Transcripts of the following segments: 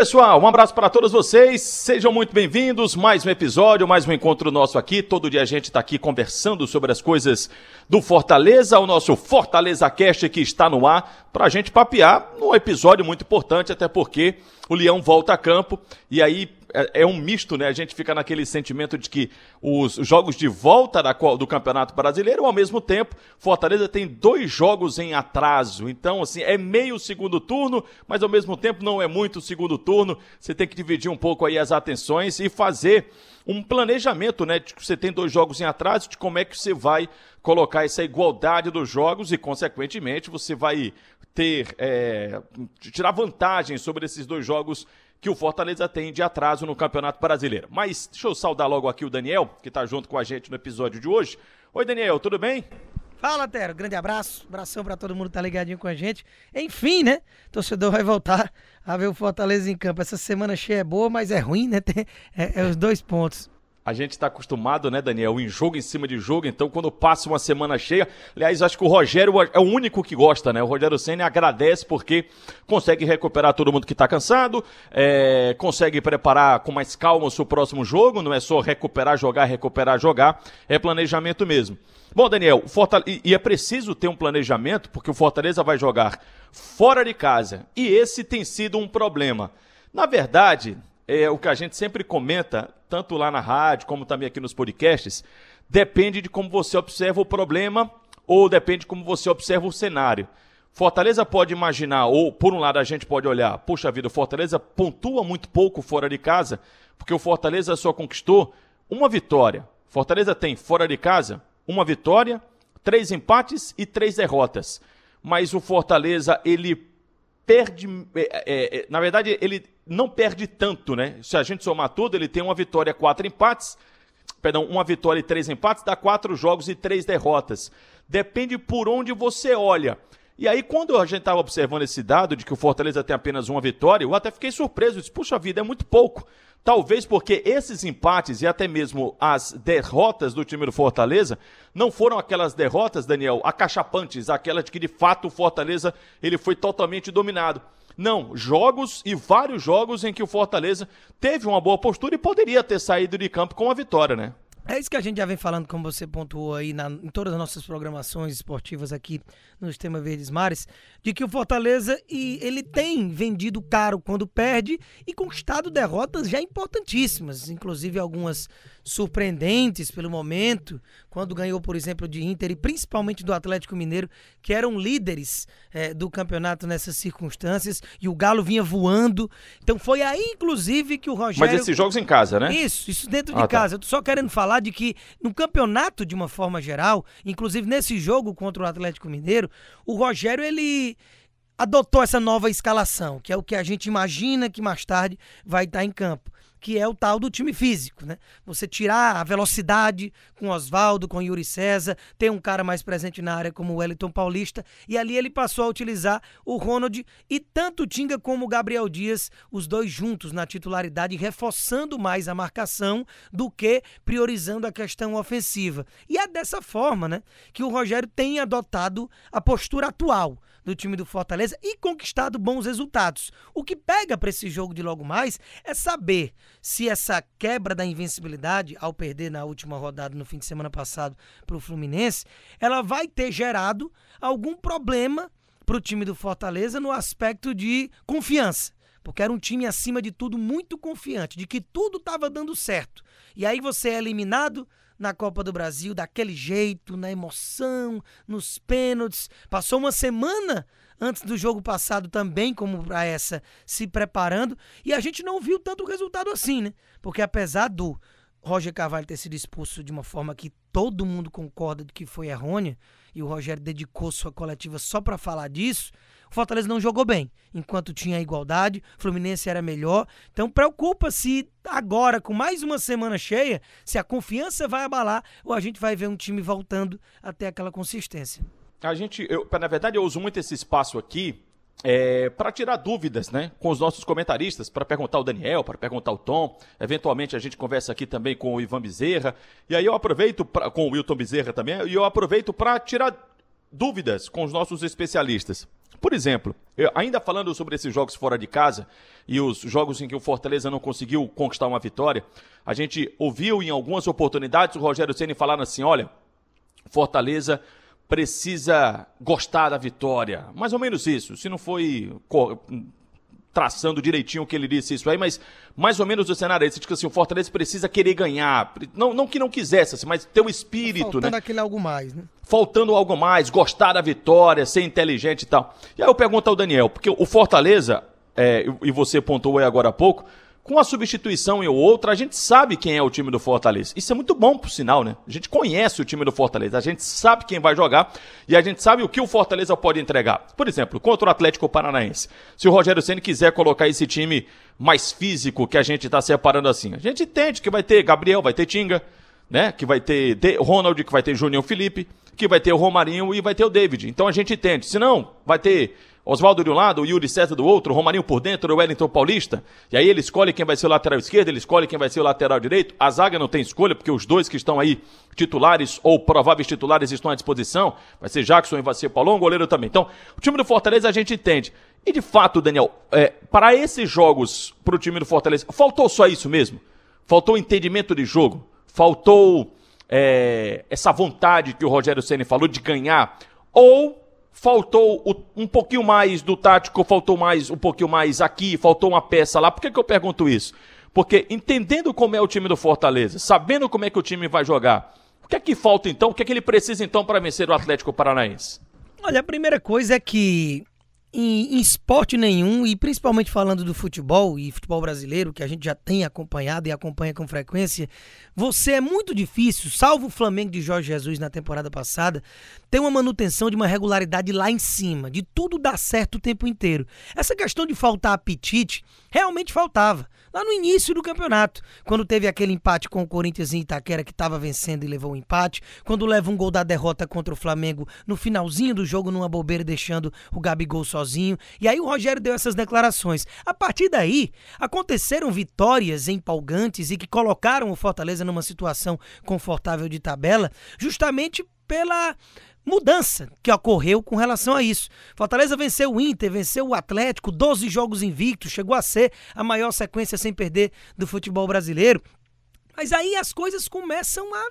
Pessoal, um abraço para todos vocês. Sejam muito bem-vindos. Mais um episódio, mais um encontro nosso aqui. Todo dia a gente está aqui conversando sobre as coisas do Fortaleza, o nosso Fortaleza Cast que está no ar para a gente papear num episódio muito importante, até porque o Leão volta a campo e aí é, é, um misto, né? A gente fica naquele sentimento de que os jogos de volta da, do Campeonato Brasileiro, ao mesmo tempo, Fortaleza tem dois jogos em atraso. Então, assim, é meio segundo turno, mas ao mesmo tempo não é muito segundo turno. Você tem que dividir um pouco aí as atenções e fazer um planejamento, né? De que você tem dois jogos em atraso, de como é que você vai colocar essa igualdade dos jogos e, consequentemente, você vai ter é, tirar vantagem sobre esses dois jogos que o Fortaleza tem de atraso no Campeonato Brasileiro. Mas deixa eu saudar logo aqui o Daniel, que está junto com a gente no episódio de hoje. Oi, Daniel, tudo bem? Fala, Tero. Grande abraço. Abração para todo mundo que tá ligadinho com a gente. Enfim, né? Torcedor vai voltar a ver o Fortaleza em campo. Essa semana cheia é boa, mas é ruim, né? Tem, é, é os dois pontos a gente está acostumado, né, Daniel, em jogo em cima de jogo, então quando passa uma semana cheia, aliás, acho que o Rogério é o único que gosta, né? O Rogério Senna agradece porque consegue recuperar todo mundo que está cansado, é, consegue preparar com mais calma o seu próximo jogo, não é só recuperar, jogar, recuperar, jogar, é planejamento mesmo. Bom, Daniel, e, e é preciso ter um planejamento porque o Fortaleza vai jogar fora de casa e esse tem sido um problema. Na verdade, é o que a gente sempre comenta, tanto lá na rádio como também aqui nos podcasts, depende de como você observa o problema ou depende de como você observa o cenário. Fortaleza pode imaginar, ou por um lado a gente pode olhar, puxa vida, o Fortaleza pontua muito pouco fora de casa, porque o Fortaleza só conquistou uma vitória. Fortaleza tem fora de casa uma vitória, três empates e três derrotas. Mas o Fortaleza, ele perde. É, é, é, na verdade, ele não perde tanto, né? Se a gente somar tudo, ele tem uma vitória, quatro empates. Perdão, uma vitória e três empates, dá quatro jogos e três derrotas. Depende por onde você olha. E aí, quando a gente estava observando esse dado de que o Fortaleza tem apenas uma vitória, eu até fiquei surpreso. Disse, puxa vida, é muito pouco. Talvez porque esses empates e até mesmo as derrotas do time do Fortaleza não foram aquelas derrotas, Daniel, acachapantes, aquelas de que de fato o Fortaleza ele foi totalmente dominado. Não, jogos e vários jogos em que o Fortaleza teve uma boa postura e poderia ter saído de campo com a vitória, né? É isso que a gente já vem falando, como você pontuou aí na, em todas as nossas programações esportivas aqui no Sistema Verdes Mares, de que o Fortaleza e ele tem vendido caro quando perde e conquistado derrotas já importantíssimas, inclusive algumas surpreendentes pelo momento, quando ganhou, por exemplo, de Inter e principalmente do Atlético Mineiro, que eram líderes é, do campeonato nessas circunstâncias, e o Galo vinha voando. Então foi aí, inclusive, que o Rogério. Mas esses jogos em casa, né? Isso, isso dentro ah, de tá. casa. Eu tô só querendo falar de que no campeonato, de uma forma geral, inclusive nesse jogo contra o Atlético Mineiro, o Rogério, ele adotou essa nova escalação, que é o que a gente imagina que mais tarde vai estar em campo que é o tal do time físico, né? Você tirar a velocidade com Oswaldo, com Yuri César, ter um cara mais presente na área como o Wellington Paulista, e ali ele passou a utilizar o Ronald e tanto o Tinga como o Gabriel Dias, os dois juntos na titularidade, reforçando mais a marcação do que priorizando a questão ofensiva. E é dessa forma, né, que o Rogério tem adotado a postura atual do time do Fortaleza e conquistado bons resultados. O que pega para esse jogo de logo mais é saber se essa quebra da invencibilidade, ao perder na última rodada no fim de semana passado para o Fluminense, ela vai ter gerado algum problema para o time do Fortaleza no aspecto de confiança. Porque era um time, acima de tudo, muito confiante, de que tudo estava dando certo. E aí você é eliminado na Copa do Brasil daquele jeito, na emoção, nos pênaltis. Passou uma semana antes do jogo passado também, como para essa, se preparando. E a gente não viu tanto resultado assim, né? Porque apesar do Roger Carvalho ter sido expulso de uma forma que todo mundo concorda de que foi errônea, e o Rogério dedicou sua coletiva só para falar disso, o Fortaleza não jogou bem, enquanto tinha igualdade, Fluminense era melhor. Então preocupa-se agora, com mais uma semana cheia, se a confiança vai abalar ou a gente vai ver um time voltando até aquela consistência. A gente, eu, na verdade, eu uso muito esse espaço aqui é, para tirar dúvidas né, com os nossos comentaristas, para perguntar o Daniel, para perguntar o Tom. Eventualmente a gente conversa aqui também com o Ivan Bezerra. E aí eu aproveito, pra, com o Wilton Bezerra também, e eu aproveito para tirar dúvidas com os nossos especialistas. Por exemplo, ainda falando sobre esses jogos fora de casa e os jogos em que o Fortaleza não conseguiu conquistar uma vitória, a gente ouviu em algumas oportunidades o Rogério Ceni falar assim: olha, Fortaleza precisa gostar da vitória. Mais ou menos isso. Se não foi traçando direitinho o que ele disse isso aí, mas mais ou menos o cenário é esse, que assim, o Fortaleza precisa querer ganhar, não, não que não quisesse, assim, mas ter o um espírito, Faltando né? aquele algo mais, né? Faltando algo mais, gostar da vitória, ser inteligente e tal. E aí eu pergunto ao Daniel, porque o Fortaleza, é, e você pontuou aí agora há pouco, com a substituição e outra, a gente sabe quem é o time do Fortaleza. Isso é muito bom por sinal, né? A gente conhece o time do Fortaleza, a gente sabe quem vai jogar e a gente sabe o que o Fortaleza pode entregar. Por exemplo, contra o Atlético Paranaense. Se o Rogério Ceni quiser colocar esse time mais físico que a gente está separando assim, a gente entende que vai ter Gabriel, vai ter Tinga, né? Que vai ter Ronald, que vai ter Júnior Felipe, que vai ter o Romarinho e vai ter o David. Então a gente entende. Se não, vai ter Oswaldo de um lado, o Yuri César do outro, o Romarinho por dentro, o Wellington Paulista. E aí ele escolhe quem vai ser o lateral esquerdo, ele escolhe quem vai ser o lateral direito. A zaga não tem escolha, porque os dois que estão aí, titulares ou prováveis titulares, estão à disposição. Vai ser Jackson e vai ser Paulão, goleiro também. Então, o time do Fortaleza a gente entende. E de fato, Daniel, é, para esses jogos, para o time do Fortaleza, faltou só isso mesmo? Faltou entendimento de jogo? Faltou é, essa vontade que o Rogério Senna falou de ganhar? Ou faltou um pouquinho mais do tático, faltou mais um pouquinho mais aqui, faltou uma peça lá. Por que, que eu pergunto isso? Porque entendendo como é o time do Fortaleza, sabendo como é que o time vai jogar, o que é que falta então? O que é que ele precisa então para vencer o Atlético Paranaense? Olha, a primeira coisa é que em, em, esporte nenhum, e principalmente falando do futebol e futebol brasileiro, que a gente já tem acompanhado e acompanha com frequência, você é muito difícil, salvo o Flamengo de Jorge Jesus na temporada passada, ter uma manutenção de uma regularidade lá em cima, de tudo dar certo o tempo inteiro. Essa questão de faltar apetite realmente faltava. Lá no início do campeonato, quando teve aquele empate com o Corinthians em Itaquera que estava vencendo e levou o um empate, quando leva um gol da derrota contra o Flamengo no finalzinho do jogo numa bobeira deixando o Gabigol sozinho. E aí o Rogério deu essas declarações. A partir daí, aconteceram vitórias empolgantes e que colocaram o Fortaleza numa situação confortável de tabela, justamente pela mudança que ocorreu com relação a isso. Fortaleza venceu o Inter, venceu o Atlético, 12 jogos invictos, chegou a ser a maior sequência sem perder do futebol brasileiro. Mas aí as coisas começam a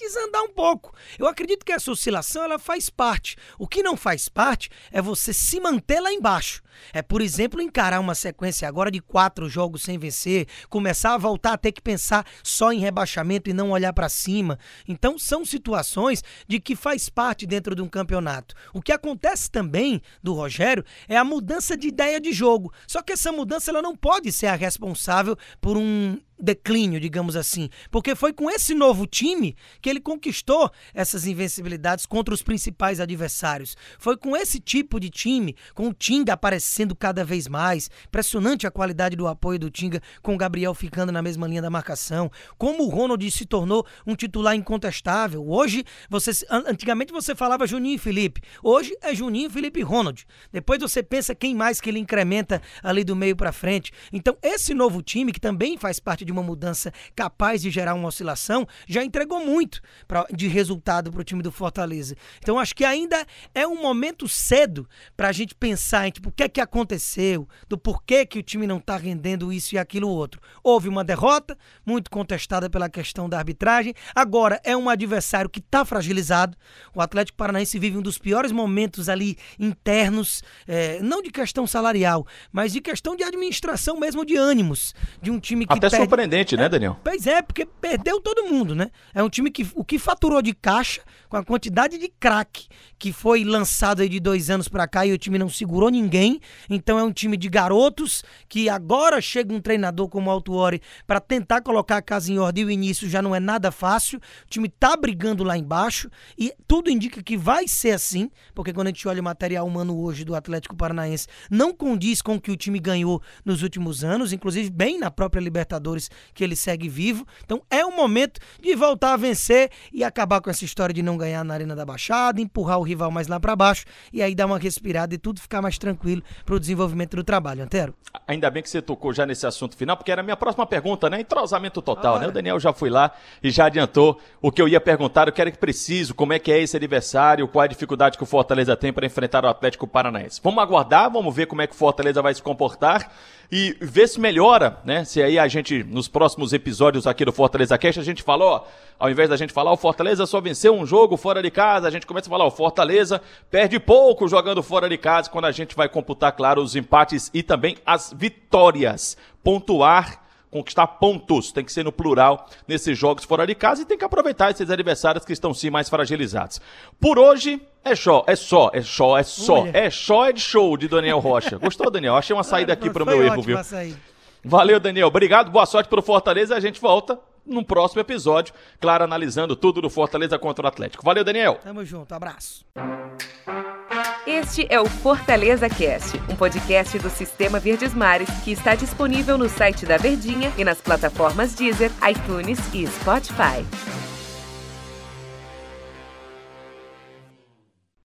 desandar um pouco. Eu acredito que essa oscilação ela faz parte. O que não faz parte é você se manter lá embaixo. É, por exemplo, encarar uma sequência agora de quatro jogos sem vencer, começar a voltar a ter que pensar só em rebaixamento e não olhar para cima. Então, são situações de que faz parte dentro de um campeonato. O que acontece também do Rogério é a mudança de ideia de jogo. Só que essa mudança ela não pode ser a responsável por um declínio, digamos assim, porque foi com esse novo time que ele conquistou essas invencibilidades contra os principais adversários. Foi com esse tipo de time, com o Tinga aparecendo cada vez mais, impressionante a qualidade do apoio do Tinga, com o Gabriel ficando na mesma linha da marcação, como o Ronald se tornou um titular incontestável. Hoje, você antigamente você falava Juninho e Felipe, hoje é Juninho, Felipe e Ronald. Depois você pensa quem mais que ele incrementa ali do meio para frente. Então, esse novo time que também faz parte de de uma mudança capaz de gerar uma oscilação, já entregou muito pra, de resultado para o time do Fortaleza. Então acho que ainda é um momento cedo para a gente pensar em tipo, o que é que aconteceu, do porquê que o time não está rendendo isso e aquilo outro. Houve uma derrota, muito contestada pela questão da arbitragem. Agora é um adversário que está fragilizado. O Atlético Paranaense vive um dos piores momentos ali internos, é, não de questão salarial, mas de questão de administração mesmo de ânimos, de um time que Até perde surpreendente, né, Daniel? Pois é, porque perdeu todo mundo, né? É um time que o que faturou de caixa, com a quantidade de craque que foi lançado aí de dois anos para cá e o time não segurou ninguém. Então é um time de garotos que agora chega um treinador como o Altuori para tentar colocar a casa em ordem e o início já não é nada fácil. O time tá brigando lá embaixo e tudo indica que vai ser assim, porque quando a gente olha o material humano hoje do Atlético Paranaense, não condiz com o que o time ganhou nos últimos anos, inclusive bem na própria Libertadores que ele segue vivo. Então é o momento de voltar a vencer e acabar com essa história de não ganhar na Arena da Baixada, empurrar o rival mais lá para baixo e aí dar uma respirada e tudo ficar mais tranquilo para o desenvolvimento do trabalho, Antero. Ainda bem que você tocou já nesse assunto final, porque era a minha próxima pergunta, né? Entrosamento total, né? O Daniel já foi lá e já adiantou o que eu ia perguntar, o que era que preciso, como é que é esse adversário, qual é a dificuldade que o Fortaleza tem para enfrentar o Atlético Paranaense. Vamos aguardar, vamos ver como é que o Fortaleza vai se comportar e ver se melhora, né? Se aí a gente, nos próximos episódios aqui do Fortaleza Cast, a gente falou, ó, ao invés da gente falar o Fortaleza só venceu um jogo fora de casa, a gente começa a falar o Fortaleza perde pouco jogando fora de casa, quando a gente vai computar, claro, os empates e também as vitórias. Pontuar conquistar pontos, tem que ser no plural nesses jogos fora de casa e tem que aproveitar esses adversários que estão sim mais fragilizados. Por hoje é só, é só, é só, é só, Olha. é só é de show de Daniel Rocha. Gostou, Daniel? Achei uma saída aqui para o meu erro, viu? Valeu, Daniel. Obrigado, boa sorte pro Fortaleza. A gente volta no próximo episódio, claro, analisando tudo do Fortaleza contra o Atlético. Valeu, Daniel. Tamo junto, abraço. Este é o Fortaleza Cast, um podcast do Sistema Verdes Mares que está disponível no site da Verdinha e nas plataformas Deezer, iTunes e Spotify.